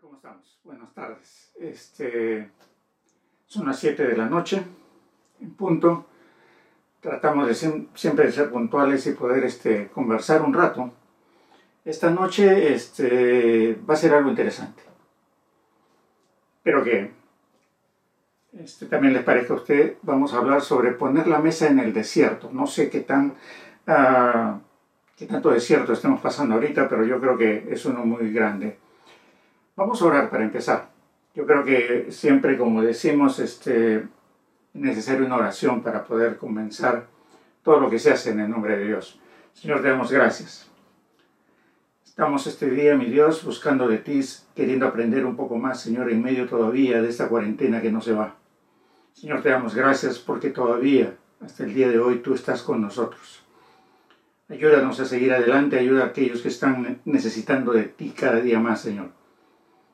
¿Cómo estamos? Buenas tardes. Este, son las 7 de la noche, en punto. Tratamos de siempre de ser puntuales y poder este, conversar un rato. Esta noche este, va a ser algo interesante. Pero que este, también les parezca a usted, vamos a hablar sobre poner la mesa en el desierto. No sé qué tan... Uh, qué tanto desierto estemos pasando ahorita, pero yo creo que es uno muy grande. Vamos a orar para empezar. Yo creo que siempre, como decimos, este, es necesaria una oración para poder comenzar todo lo que se hace en el nombre de Dios. Señor, te damos gracias. Estamos este día, mi Dios, buscando de ti, queriendo aprender un poco más, Señor, en medio todavía de esta cuarentena que no se va. Señor, te damos gracias porque todavía, hasta el día de hoy, tú estás con nosotros. Ayúdanos a seguir adelante, ayuda a aquellos que están necesitando de ti cada día más, Señor.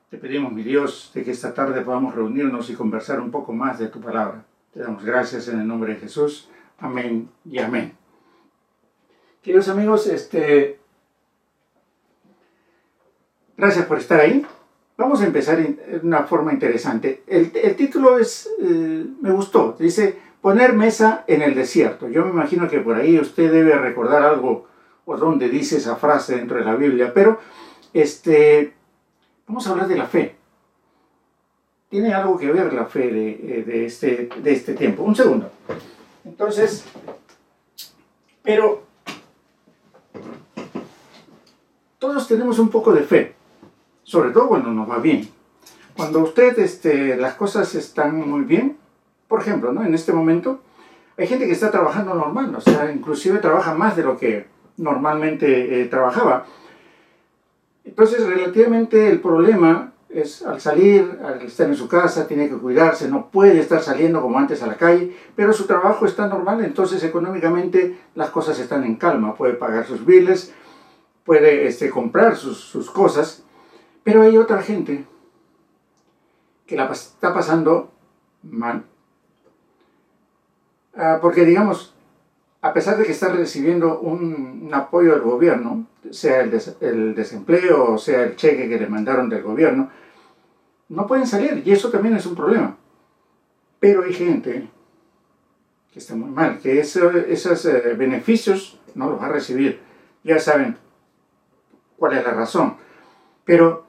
Te pedimos, mi Dios, de que esta tarde podamos reunirnos y conversar un poco más de tu palabra. Te damos gracias en el nombre de Jesús. Amén y amén. Queridos amigos, este, gracias por estar ahí. Vamos a empezar de una forma interesante. El, título es, eh, me gustó, dice, poner mesa en el desierto. Yo me imagino que por ahí usted debe recordar algo o donde dice esa frase dentro de la Biblia, pero este, vamos a hablar de la fe. Tiene algo que ver la fe de, de, este, de este tiempo. Un segundo. Entonces, pero todos tenemos un poco de fe, sobre todo cuando nos va bien. Cuando usted, este, las cosas están muy bien, por ejemplo, ¿no? en este momento hay gente que está trabajando normal, o sea, inclusive trabaja más de lo que normalmente eh, trabajaba. Entonces, relativamente el problema es al salir, al estar en su casa, tiene que cuidarse, no puede estar saliendo como antes a la calle, pero su trabajo está normal, entonces económicamente las cosas están en calma, puede pagar sus biles, puede este, comprar sus, sus cosas, pero hay otra gente que la está pasando mal. Ah, porque digamos, a pesar de que está recibiendo un, apoyo del gobierno, sea el, el, desempleo sea el cheque que le mandaron del gobierno, no pueden salir y eso también es un problema. Pero hay gente que está muy mal, que esos eh, beneficios no los va a recibir. Ya saben cuál es la razón. Pero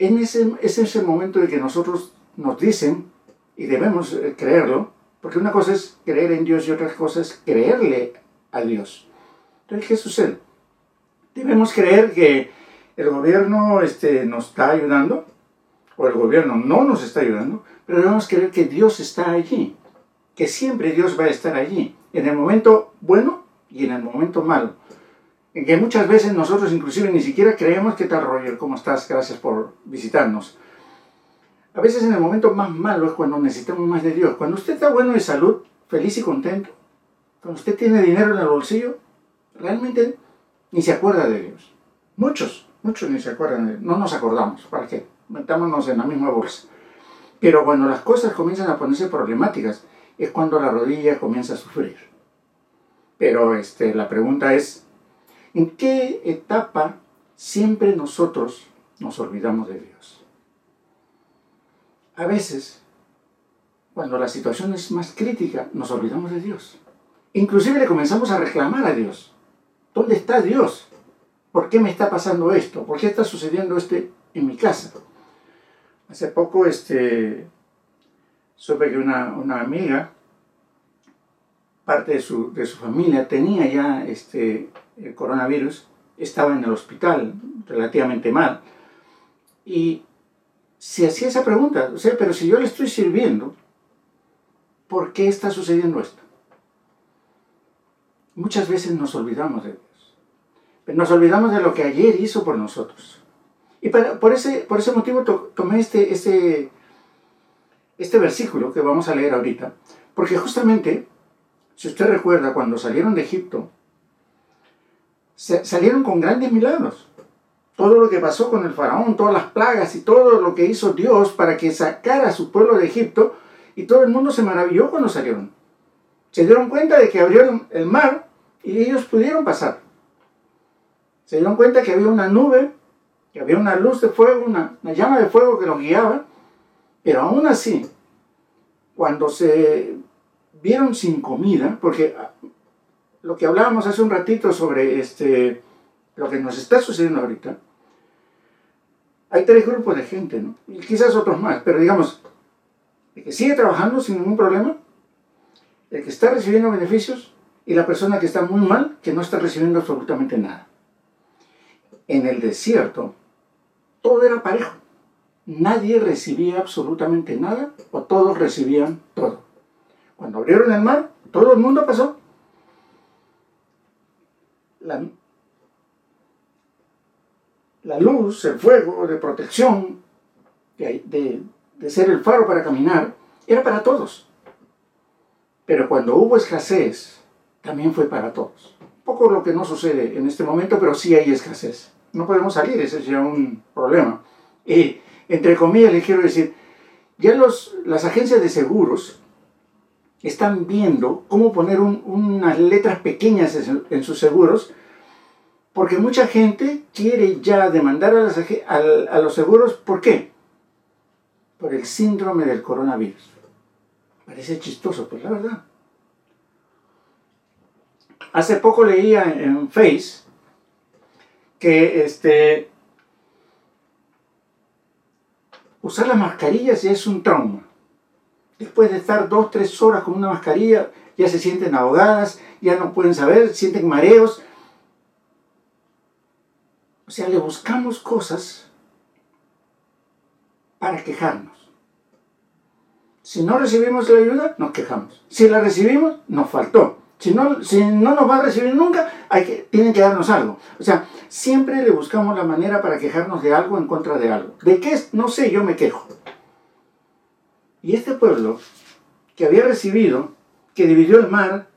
en ese, es ese momento de que nosotros nos dicen, y debemos eh, creerlo, porque una cosa es creer en Dios y otra cosa es creerle a Dios. Entonces, ¿qué sucede? Debemos creer que el gobierno este, nos está ayudando, o el gobierno no nos está ayudando, pero debemos creer que Dios está allí, que siempre Dios va a estar allí, en el momento bueno y en el momento malo. En que muchas veces nosotros inclusive ni siquiera creemos que tal Roger, ¿cómo estás? Gracias por visitarnos. A veces en el momento más malo es cuando necesitamos más de Dios. Cuando usted está bueno de salud, feliz y contento, cuando usted tiene dinero en el bolsillo, realmente ni se acuerda de Dios. Muchos, muchos ni se acuerdan de Dios. No nos acordamos. ¿Para qué? Metámonos en la misma bolsa. Pero cuando las cosas comienzan a ponerse problemáticas, es cuando la rodilla comienza a sufrir. Pero este, la pregunta es, ¿en qué etapa siempre nosotros nos olvidamos de Dios? A veces, cuando la situación es más crítica, nos olvidamos de Dios. Inclusive le comenzamos a reclamar a Dios. ¿Dónde está Dios? ¿Por qué me está pasando esto? ¿Por qué está sucediendo esto en mi casa? Hace poco este, supe que una, amiga, parte de su, de su, familia, tenía ya este, el coronavirus, estaba en el hospital relativamente mal. Y se hacía esa pregunta, o sea, pero si yo le estoy sirviendo, ¿por qué está sucediendo esto? Muchas veces nos olvidamos de Dios. Nos olvidamos de lo que ayer hizo por nosotros. Y por, ese, por ese motivo tomé este, este, este versículo que vamos a leer ahorita, porque justamente, si usted recuerda, cuando salieron de Egipto, salieron con grandes milagros todo lo que pasó con el faraón, todas las plagas y todo lo que hizo Dios para que sacara a su pueblo de Egipto, y todo el mundo se maravilló cuando salieron. Se dieron cuenta de que abrieron el mar y ellos pudieron pasar. Se dieron cuenta que había una nube que había una luz de fuego, una, una llama de fuego que los guiaba, pero aún así, cuando se vieron sin comida, porque lo que hablábamos hace un ratito sobre este, lo que nos está sucediendo ahorita, hay tres grupos de gente, ¿no? Y quizás otros más, pero digamos, el que sigue trabajando sin ningún problema, el que está recibiendo beneficios y la persona que está muy mal, que no está recibiendo absolutamente nada. En el desierto, todo era parejo. Nadie recibía absolutamente nada o todos recibían todo. Cuando abrieron el mar, todo el mundo pasó. La, la luz, el fuego de protección, de, ser el faro para caminar, era para todos. Pero cuando hubo escasez, también fue para todos. Poco lo que no sucede en este momento, pero sí hay escasez. No podemos salir, ese es un problema. Y, entre comillas, le quiero decir, ya los, las agencias de seguros están viendo cómo poner unas letras pequeñas en, sus seguros, porque mucha gente quiere ya demandar a, los seguros, ¿por qué? Por el síndrome del coronavirus. Parece chistoso, pues la verdad. Hace poco leía en Face que este, usar las mascarillas es un trauma. Después de estar dos, tres horas con una mascarilla, ya se sienten ahogadas, ya no pueden saber, sienten mareos. O sea, le buscamos cosas para quejarnos. Si no recibimos la ayuda, nos quejamos. Si la recibimos, nos faltó. Si no, si no nos va a recibir nunca, hay que, tienen que darnos algo. O sea, siempre le buscamos la manera para quejarnos de algo en contra de algo. ¿De qué? No sé, yo me quejo. Y este pueblo, que había recibido, que dividió el mar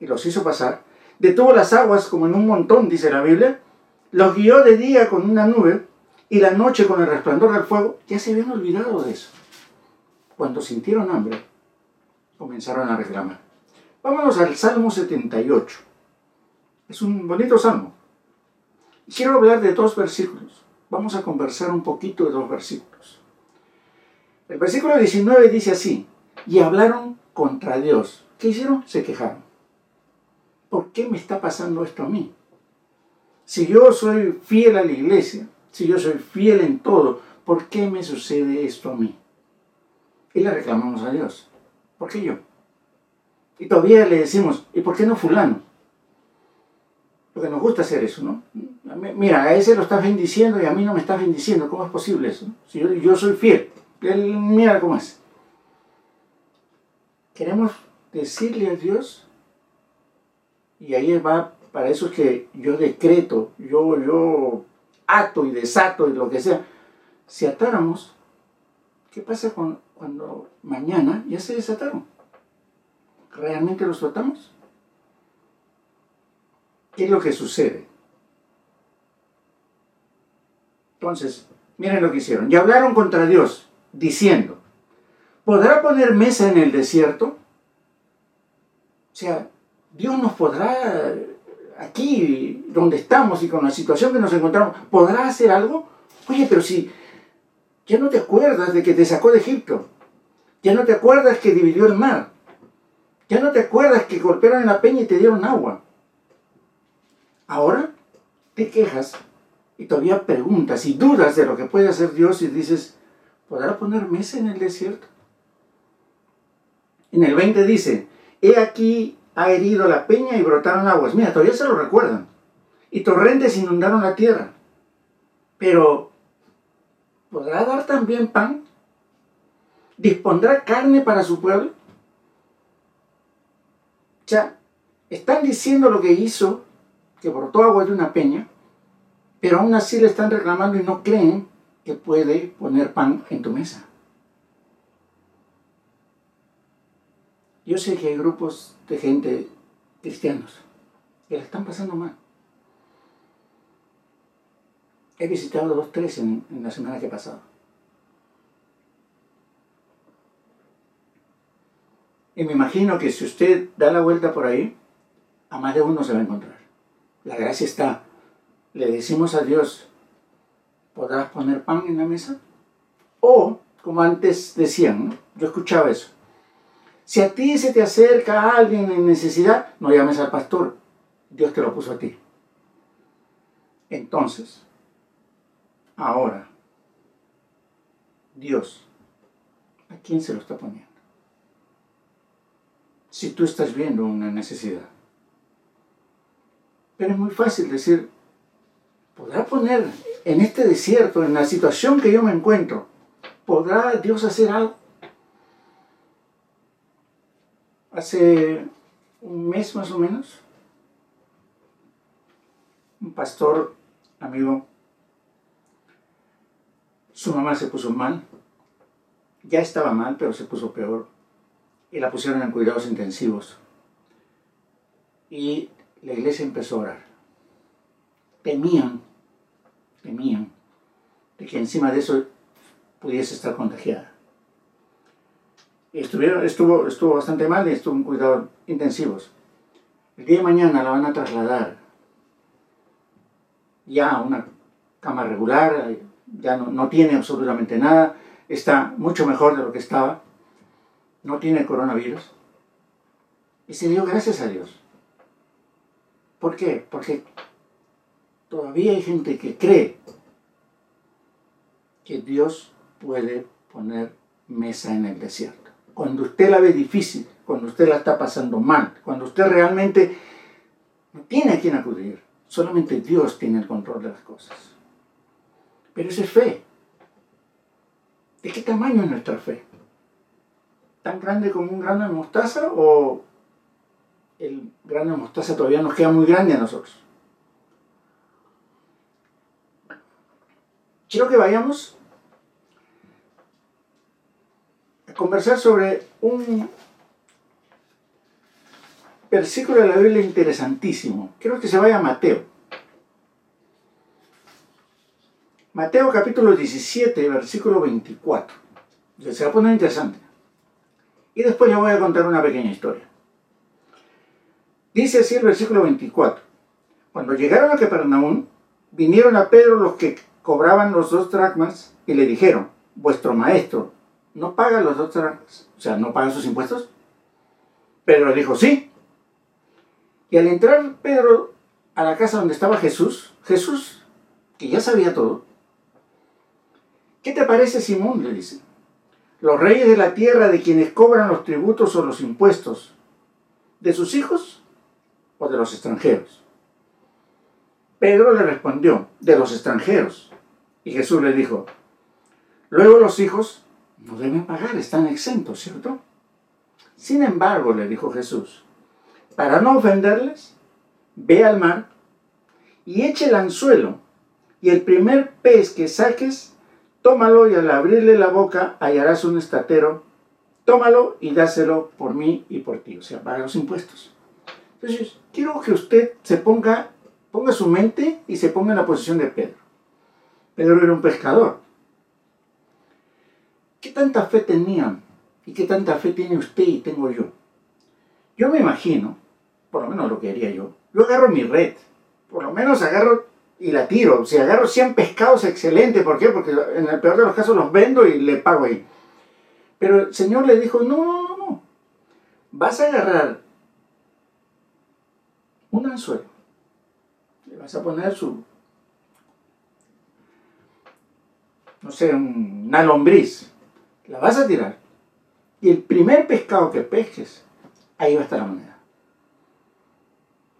y los hizo pasar, detuvo las aguas como en un montón, dice la Biblia, los guió de día con una nube y la noche con el resplandor del fuego, ya se habían olvidado de eso cuando sintieron hambre, comenzaron a reclamar. Vámonos al Salmo 78. Es un bonito salmo. Quiero hablar de dos versículos. Vamos a conversar un poquito de dos versículos. El versículo 19 dice así, y hablaron contra Dios. ¿Qué hicieron? Se quejaron. ¿Por qué me está pasando esto a mí? Si yo soy fiel a la iglesia, si yo soy fiel en todo, ¿por qué me sucede esto a mí? y le reclamamos a Dios. ¿Por qué yo? Y todavía le decimos, ¿y por qué no fulano? Porque nos gusta hacer eso, ¿no? Mira, a ese lo estás bendiciendo y a mí no me estás bendiciendo. ¿Cómo es posible eso? Si yo, soy fiel, mira cómo es. Queremos decirle a Dios, y ahí va, para eso es que yo decreto, yo, yo ato y desato y lo que sea. Si atáramos, ¿qué pasa cuando mañana ya se desataron. ¿Realmente los tratamos? ¿Qué es lo que sucede? Entonces, miren lo que hicieron. Ya hablaron contra Dios, diciendo, ¿podrá poner mesa en el desierto? O sea, Dios nos podrá, aquí donde estamos y con la situación que nos encontramos, ¿podrá hacer algo? Oye, pero si ya no te acuerdas de que te sacó de Egipto. Ya no te acuerdas que dividió el mar. Ya no te acuerdas que golpearon en la peña y te dieron agua. Ahora te quejas y todavía preguntas y dudas de lo que puede hacer Dios y dices, ¿podrá poner mesa en el desierto? En el 20 dice, he aquí ha herido la peña y brotaron aguas. Mira, todavía se lo recuerdan. Y torrentes inundaron la tierra. Pero ¿Podrá dar también pan? ¿Dispondrá carne para su pueblo? Ya, están diciendo lo que hizo, que brotó agua de una peña, pero aún así le están reclamando y no creen que puede poner pan en tu mesa. Yo sé que hay grupos de gente cristianos que le están pasando mal. He visitado dos, tres en, la semana que pasado. Y me imagino que si usted da la vuelta por ahí, a más de uno se va a encontrar. La gracia está. Le decimos a Dios, ¿podrás poner pan en la mesa? O, como antes decían, yo escuchaba eso, si a ti se te acerca alguien en necesidad, no llames al pastor, Dios te lo puso a ti. Entonces, ahora, Dios, ¿a quién se lo está poniendo? Si tú estás viendo una necesidad. Pero es muy fácil decir, ¿podrá poner en este desierto, en la situación que yo me encuentro, ¿podrá Dios hacer algo? Hace un mes más o menos, un pastor amigo, su mamá se puso mal, ya estaba mal, pero se puso peor, y la pusieron en cuidados intensivos. Y la iglesia empezó a orar. Temían, temían de que encima de eso pudiese estar contagiada. Estuvo, bastante mal y estuvo en cuidados intensivos. El día de mañana la van a trasladar ya a una cama regular, ya no tiene absolutamente nada, está mucho mejor de lo que estaba, no tiene coronavirus. Y se dio gracias a Dios. ¿Por qué? Porque todavía hay gente que cree que Dios puede poner mesa en el desierto. Cuando usted la ve difícil, cuando usted la está pasando mal, cuando usted realmente no tiene a quién acudir, solamente Dios tiene el control de las cosas. Pero esa es fe. ¿De qué tamaño es nuestra fe? ¿Tan grande como un grano de mostaza o el grano de mostaza todavía nos queda muy grande a nosotros? Quiero que vayamos conversar sobre un versículo de la Biblia interesantísimo. Quiero que se vaya a Mateo. Mateo capítulo 17, versículo 24. Se va a poner interesante. Y después le voy a contar una pequeña historia. Dice así el versículo 24. Cuando llegaron a Capernaum, vinieron a Pedro los que cobraban los dos dracmas y le dijeron, vuestro maestro, ¿no paga los dos? O sea, ¿no paga sus impuestos? Pedro dijo, sí. Y al entrar Pedro a la casa donde estaba Jesús, Jesús, que ya sabía todo, ¿Qué te parece, Simón? le dice. Los reyes de la tierra de quienes cobran los tributos o los impuestos, ¿de sus hijos o de los extranjeros? Pedro le respondió, de los extranjeros. Y Jesús le dijo, luego los hijos no deben pagar, están exentos, ¿cierto? Sin embargo, le dijo Jesús, para no ofenderles, ve al mar y eche el anzuelo, y el primer pez que saques, tómalo y al abrirle la boca hallarás un estatero, tómalo y dáselo por mí y por ti, o sea, paga los impuestos. Entonces, quiero que usted se ponga, ponga su mente y se ponga en la posición de Pedro. Pedro era un pescador. ¿Qué tanta fe tenían y qué tanta fe tiene usted y tengo yo? Yo me imagino, por lo menos lo que haría yo, yo agarro mi red, por lo menos agarro y la tiro. Si agarro 100 pescados, excelente. ¿Por qué? Porque en el peor de los casos los vendo y le pago ahí. Pero el Señor le dijo, no, no, no. Vas a agarrar un anzuelo. Le vas a poner su, no sé, una lombriz. La vas a tirar. Y el primer pescado que pesques, ahí va a estar la moneda.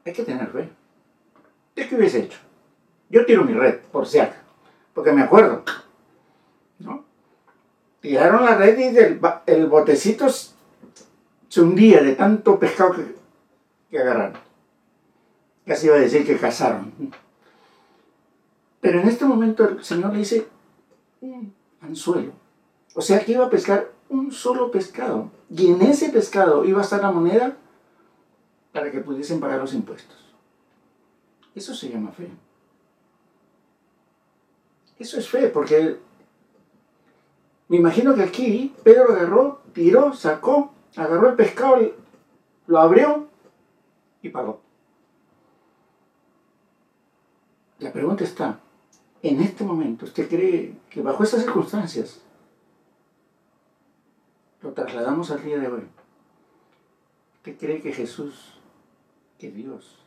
Hay que tener fe. ¿Qué hubiese hecho? Yo tiro mi red, por si acaso, porque me acuerdo. ¿no? Tiraron la red y el, botecito se hundía de tanto pescado que, que agarraron. Casi iba a decir que cazaron. Pero en este momento el Señor le dice un anzuelo. O sea que iba a pescar un solo pescado. Y en ese pescado iba a estar la moneda para que pudiesen pagar los impuestos. Eso se llama fe. Eso es fe, porque me imagino que aquí Pedro agarró, tiró, sacó, agarró el pescado, lo abrió y pagó. La pregunta está, En este momento, ¿usted cree que bajo estas circunstancias lo trasladamos al día de hoy? ¿Usted cree que Jesús, que Dios,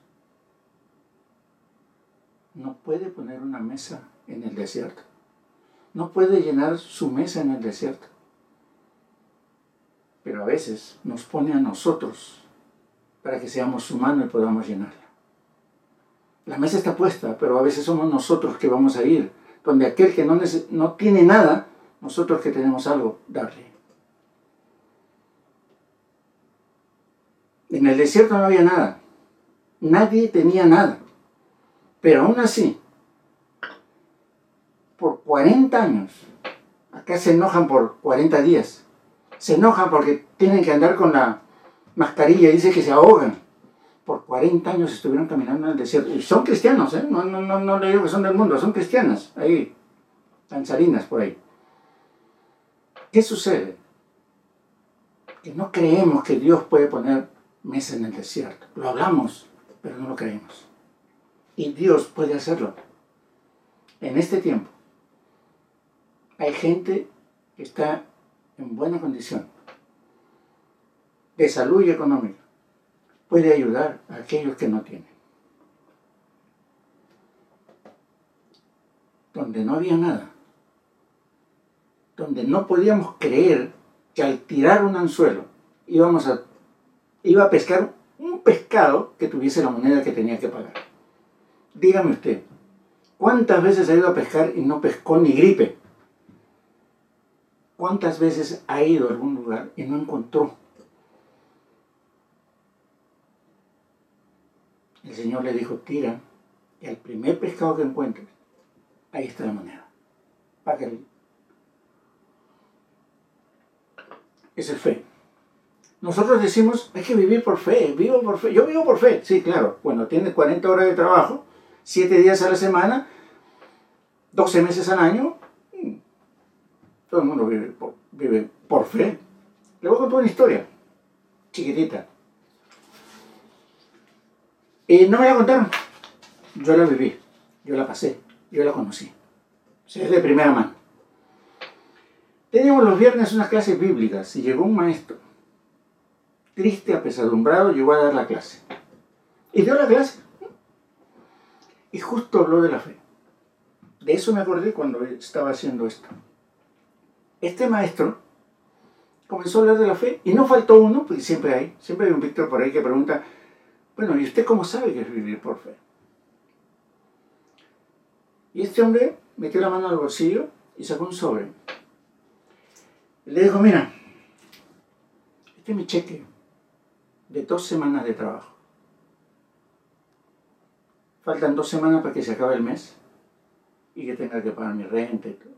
no puede poner una mesa en el desierto? No puede llenar su mesa en el desierto. Pero a veces nos pone a nosotros para que seamos su mano y podamos llenarla. La mesa está puesta, pero a veces somos nosotros que vamos a ir, donde aquel que no, no tiene nada, nosotros que tenemos algo, darle. En el desierto no había nada. Nadie tenía nada. Pero aún así, por 40 años, acá se enojan por 40 días, se enojan porque tienen que andar con la mascarilla y dice que se ahogan. Por 40 años estuvieron caminando en el desierto. Y son cristianos, ¿eh? No, no, no, no le digo que son del mundo, son cristianas, ahí, danzarinas por ahí. ¿Qué sucede? Que no creemos que Dios puede poner mesa en el desierto. Lo hablamos, pero no lo creemos. Y Dios puede hacerlo. En este tiempo hay gente que está en buena condición de salud y económica, puede ayudar a aquellos que no tienen. Donde no había nada, donde no podíamos creer que al tirar un anzuelo íbamos a, iba a pescar un pescado que tuviese la moneda que tenía que pagar. Dígame usted, ¿cuántas veces ha ido a pescar y no pescó ni gripe? ¿Cuántas veces ha ido a algún lugar y no encontró El Señor le dijo, tira, y al primer pescado que encuentres, ahí está la moneda. Págale. Esa es fe. Nosotros decimos, hay que vivir por fe, vivo por fe. Yo vivo por fe, sí, claro. Cuando tienes 40 horas de trabajo, 7 días a la semana, 12 meses al año, todo el mundo vive por, fe. Le voy a contar una historia, chiquitita. Y no me la contaron. Yo la viví, yo la pasé, yo la conocí. es de primera mano. Teníamos los viernes unas clases bíblicas y llegó un maestro, triste, apesadumbrado, llegó a dar la clase. Y dio la clase. Y justo habló de la fe. De eso me acordé cuando estaba haciendo esto. Este maestro comenzó a hablar de la fe y no faltó uno, porque siempre hay, siempre hay un Víctor por ahí que pregunta, bueno, ¿y usted cómo sabe que es vivir por fe? Y este hombre metió la mano al bolsillo y sacó un sobre. Le dijo, mira, este es mi cheque de dos semanas de trabajo. Faltan dos semanas para que se acabe el mes y que tenga que pagar mi renta y todo.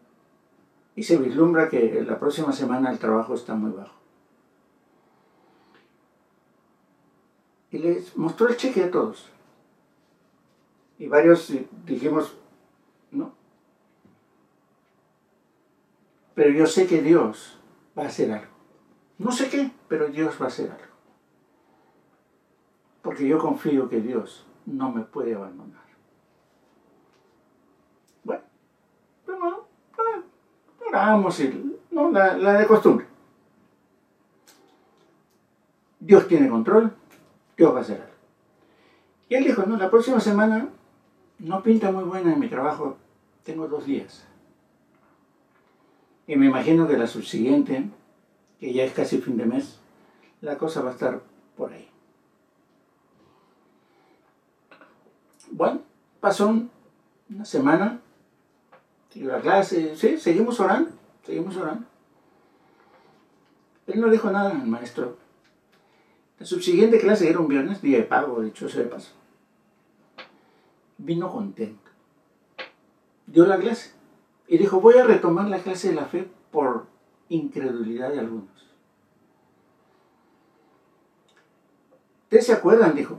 Y se vislumbra que la próxima semana el trabajo está muy bajo. y les mostró el cheque a todos. Y varios dijimos, no. Pero yo sé que Dios va a hacer algo. No sé qué, pero Dios va a hacer algo. Porque yo confío que Dios no me puede abandonar. Bueno, pero no, oramos y no, la, la de costumbre. Dios tiene control, Dios va a hacer algo. Y él dijo, no, la próxima semana no pinta muy buena en mi trabajo, tengo dos días. Y me imagino que la subsiguiente, que ya es casi fin de mes, la cosa va a estar por ahí. Bueno, pasó una semana, siguió la clase, sí, seguimos orando, seguimos orando. Él no dijo nada al maestro, la subsiguiente clase era un viernes, día de pago, dicho sea de paso. Vino contento. Dio la clase y dijo, voy a retomar la clase de la fe por incredulidad de algunos. ¿Ustedes se acuerdan? Dijo,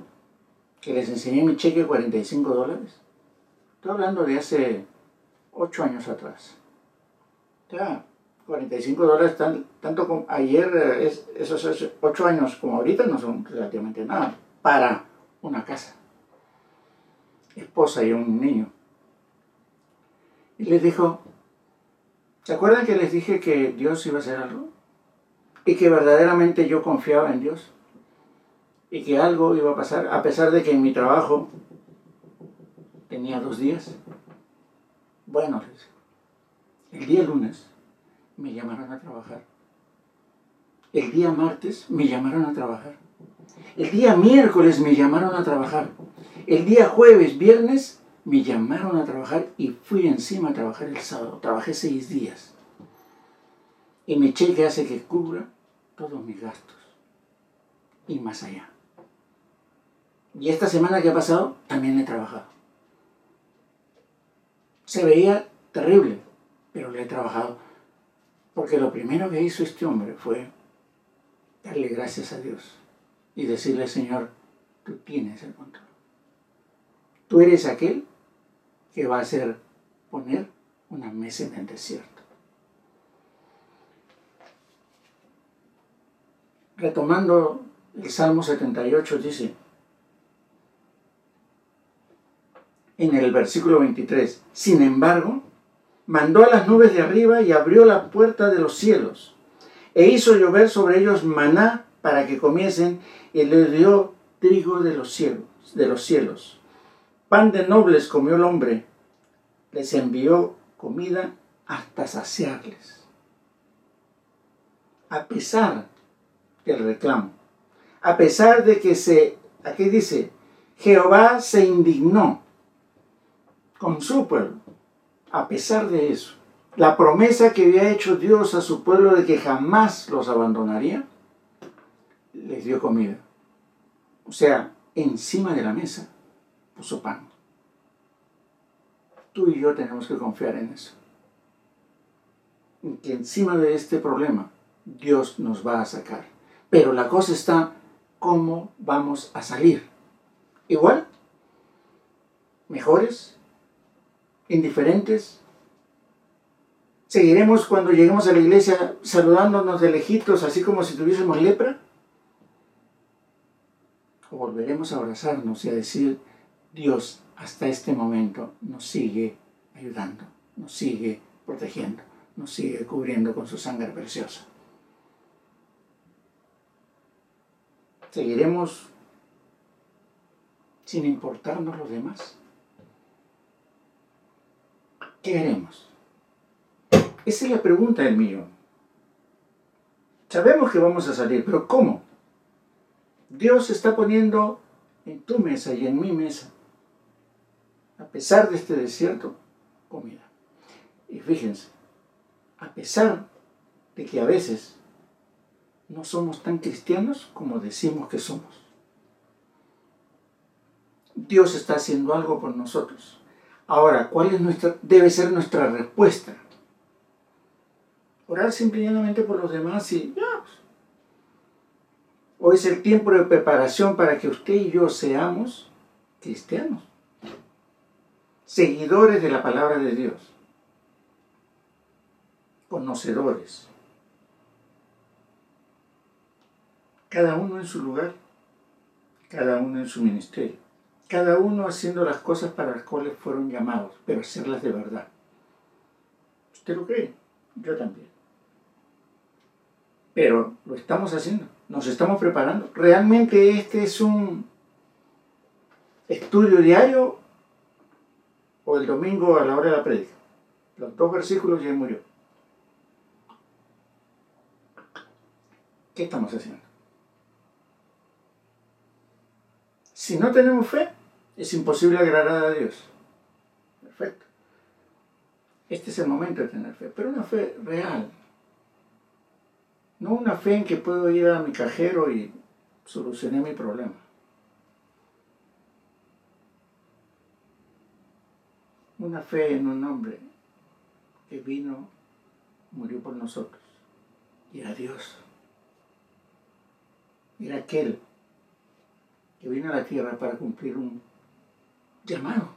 que les enseñé mi cheque de 45 dólares. Estoy hablando de hace 8 años atrás. Ya, 45 dólares, tanto como ayer, es, esos 8 años como ahorita no son relativamente nada para una casa, esposa y un niño. Y les dijo, ¿se acuerdan que les dije que Dios iba a hacer algo? Y que verdaderamente yo confiaba en Dios. Y que algo iba a pasar, a pesar de que en mi trabajo tenía dos días. Bueno, el día lunes me llamaron a trabajar. El día martes me llamaron a trabajar. El día miércoles me llamaron a trabajar. El día jueves, viernes, me llamaron a trabajar y fui encima a trabajar el sábado. Trabajé seis días. Y mi cheque hace que cubra todos mis gastos. Y más allá. Y esta semana que ha pasado, también he trabajado. Se veía terrible, pero le he trabajado. Porque lo primero que hizo este hombre fue darle gracias a Dios y decirle, Señor, tú tienes el control. Tú eres aquel que va a hacer poner una mesa en el desierto. Retomando el Salmo 78 dice, en el versículo 23, sin embargo, mandó a las nubes de arriba y abrió la puerta de los cielos, e hizo llover sobre ellos maná para que comiesen, y les dio trigo de los cielos, de los cielos. Pan de nobles comió el hombre, les envió comida hasta saciarles. A pesar del reclamo, a pesar de que se, aquí dice, Jehová se indignó con su pueblo, a pesar de eso, la promesa que había hecho Dios a su pueblo de que jamás los abandonaría, les dio comida. O sea, encima de la mesa puso pan. Tú y yo tenemos que confiar en eso. Que encima de este problema Dios nos va a sacar. Pero la cosa está cómo vamos a salir. Igual, mejores, indiferentes. Seguiremos cuando lleguemos a la iglesia saludándonos de lejitos, así como si tuviésemos lepra. O volveremos a abrazarnos y a decir, Dios hasta este momento nos sigue ayudando, nos sigue protegiendo, nos sigue cubriendo con su sangre preciosa. ¿Seguiremos sin importarnos los demás? ¿Qué haremos? Esa es la pregunta del millón. Sabemos que vamos a salir, pero ¿cómo? Dios está poniendo en tu mesa y en mi mesa, a pesar de este desierto, comida. Y fíjense, a pesar de que a veces no somos tan cristianos como decimos que somos. Dios está haciendo algo por nosotros. Ahora, ¿cuál es nuestra, debe ser nuestra respuesta? Orar simplemente por los demás y ya. Pues. Hoy es el tiempo de preparación para que usted y yo seamos cristianos, seguidores de la palabra de Dios, conocedores. Cada uno en su lugar, cada uno en su ministerio cada uno haciendo las cosas para las cuales fueron llamados, pero hacerlas de verdad. ¿Usted lo cree? Yo también. Pero lo estamos haciendo, nos estamos preparando. ¿Realmente este es un estudio diario o el domingo a la hora de la prédica? Los dos versículos ya murió. ¿Qué estamos haciendo? Si no tenemos fe, es imposible agradar a Dios. Perfecto. Este es el momento de tener fe, pero una fe real. No una fe en que puedo ir a mi cajero y solucionar mi problema. Una fe en un hombre que vino, murió por nosotros. Y era Dios. Era aquel que vino a la tierra para cumplir un llamado.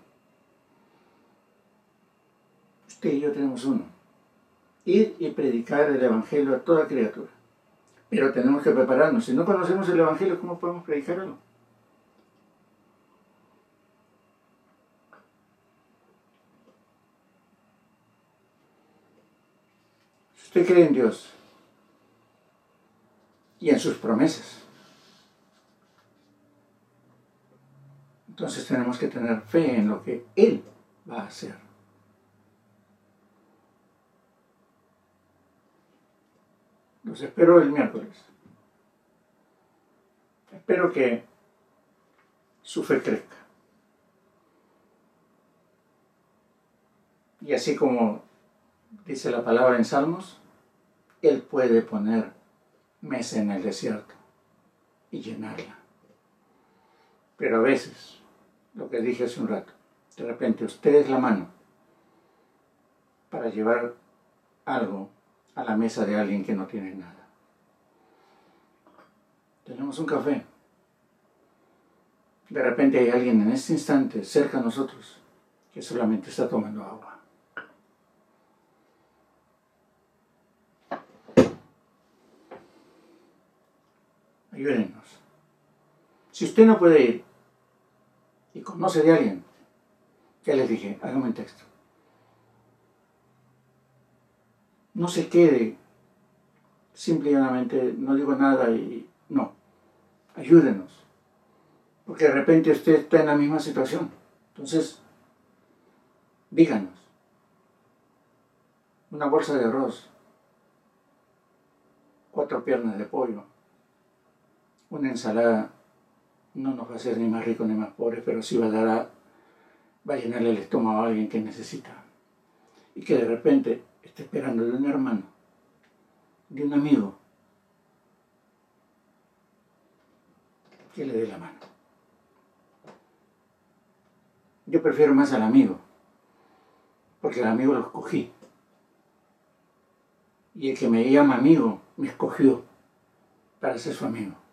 Usted y yo tenemos uno. Ir y predicar el Evangelio a toda criatura. Pero tenemos que prepararnos. Si no conocemos el Evangelio, ¿cómo podemos predicarlo? Si usted cree en Dios y en sus promesas, entonces tenemos que tener fe en lo que Él va a hacer. Los espero el miércoles. Espero que su fe crezca. Y así como dice la palabra en Salmos, Él puede poner mesa en el desierto y llenarla. Pero a veces, lo que dije hace un rato, de repente usted es la mano para llevar algo a la mesa de alguien que no tiene nada. Tenemos un café. De repente hay alguien en este instante cerca a nosotros que solamente está tomando agua. Ayúdenos. Si usted no puede ir y conoce de alguien, ya les dije, hágame un texto. No se quede simplemente, no digo nada y no. Ayúdenos. Porque de repente usted está en la misma situación. Entonces, díganos. Una bolsa de arroz, cuatro piernas de pollo, una ensalada no nos va a hacer ni más rico ni más pobre, pero sí va a dar a, va a llenarle el estómago a alguien que necesita. Y que de repente esté esperando de un hermano, de un amigo, que le dé la mano. Yo prefiero más al amigo, porque el amigo lo escogí. Y el que me llama amigo me escogió para ser su amigo.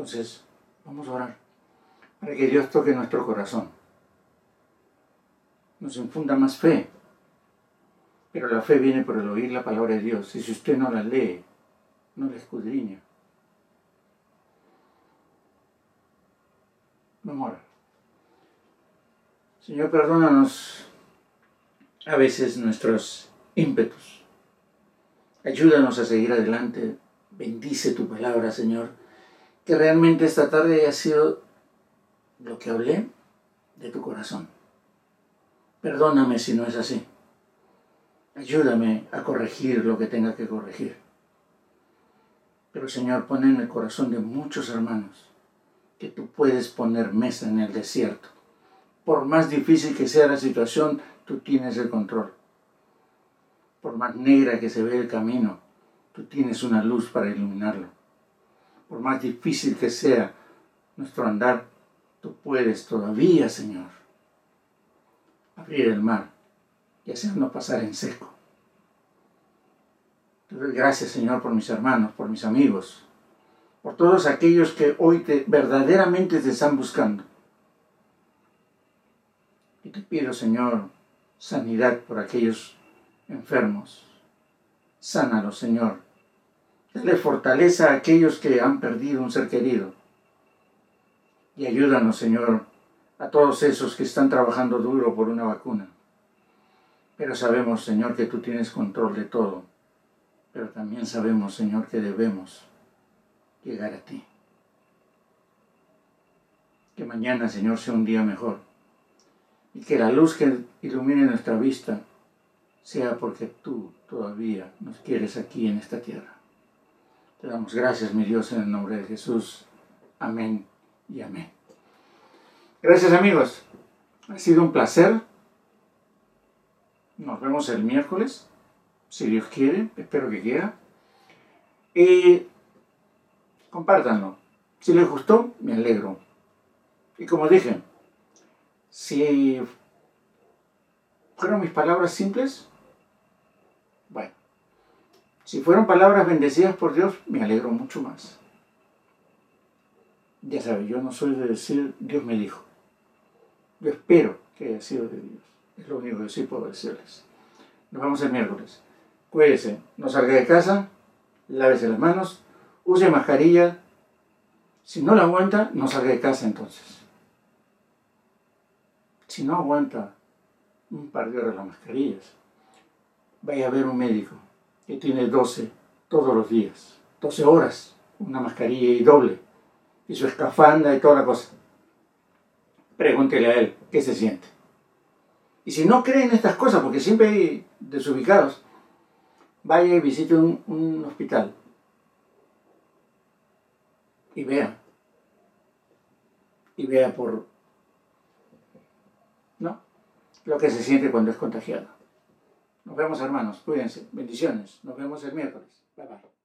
Entonces, vamos a orar para que Dios toque nuestro corazón. Nos infunda más fe. Pero la fe viene por el oír la palabra de Dios. Y si usted no la lee, no la escudriña. Vamos a. Señor, perdónanos a veces nuestros ímpetus. Ayúdanos a seguir adelante. Bendice tu palabra, Señor que realmente esta tarde haya sido lo que hablé de tu corazón. Perdóname si no es así. Ayúdame a corregir lo que tenga que corregir. Pero Señor, pon en el corazón de muchos hermanos que tú puedes poner mesa en el desierto. Por más difícil que sea la situación, tú tienes el control. Por más negra que se ve el camino, tú tienes una luz para iluminarlo por más difícil que sea nuestro andar, tú puedes todavía, Señor, abrir el mar y hacernos pasar en seco. Te doy gracias, Señor, por mis hermanos, por mis amigos, por todos aquellos que hoy te, verdaderamente te están buscando. Y te pido, Señor, sanidad por aquellos enfermos. Sánalos, Señor Dale fortaleza a aquellos que han perdido un ser querido. Y ayúdanos, Señor, a todos esos que están trabajando duro por una vacuna. Pero sabemos, Señor, que tú tienes control de todo. Pero también sabemos, Señor, que debemos llegar a ti. Que mañana, Señor, sea un día mejor. Y que la luz que ilumine nuestra vista sea porque tú todavía nos quieres aquí en esta tierra. Te damos gracias, mi Dios, en el nombre de Jesús. Amén y amén. Gracias, amigos. Ha sido un placer. Nos vemos el miércoles, si Dios quiere. Espero que quiera. Y compártanlo. Si les gustó, me alegro. Y como dije, si fueron mis palabras simples, si fueron palabras bendecidas por Dios, me alegro mucho más. Ya saben, yo no soy de decir Dios me dijo. Yo espero que haya sido de Dios. Es lo único que sí puedo decirles. Nos vemos el miércoles. Cuídese, no salga de casa, lávese las manos, use mascarilla. Si no la aguanta, no salga de casa entonces. Si no aguanta un par de horas las mascarillas. Vaya a ver un médico que tiene 12 todos los días, 12 horas, una mascarilla y doble, y su escafanda y toda la cosa. Pregúntele a él qué se siente. Y si no creen estas cosas, porque siempre hay desubicados, vaya y visite un, un hospital y vea. Y vea por, ¿no? Lo que se siente cuando es contagiado. Nos vemos hermanos, cuídense, bendiciones. Nos vemos el miércoles. Bye bye.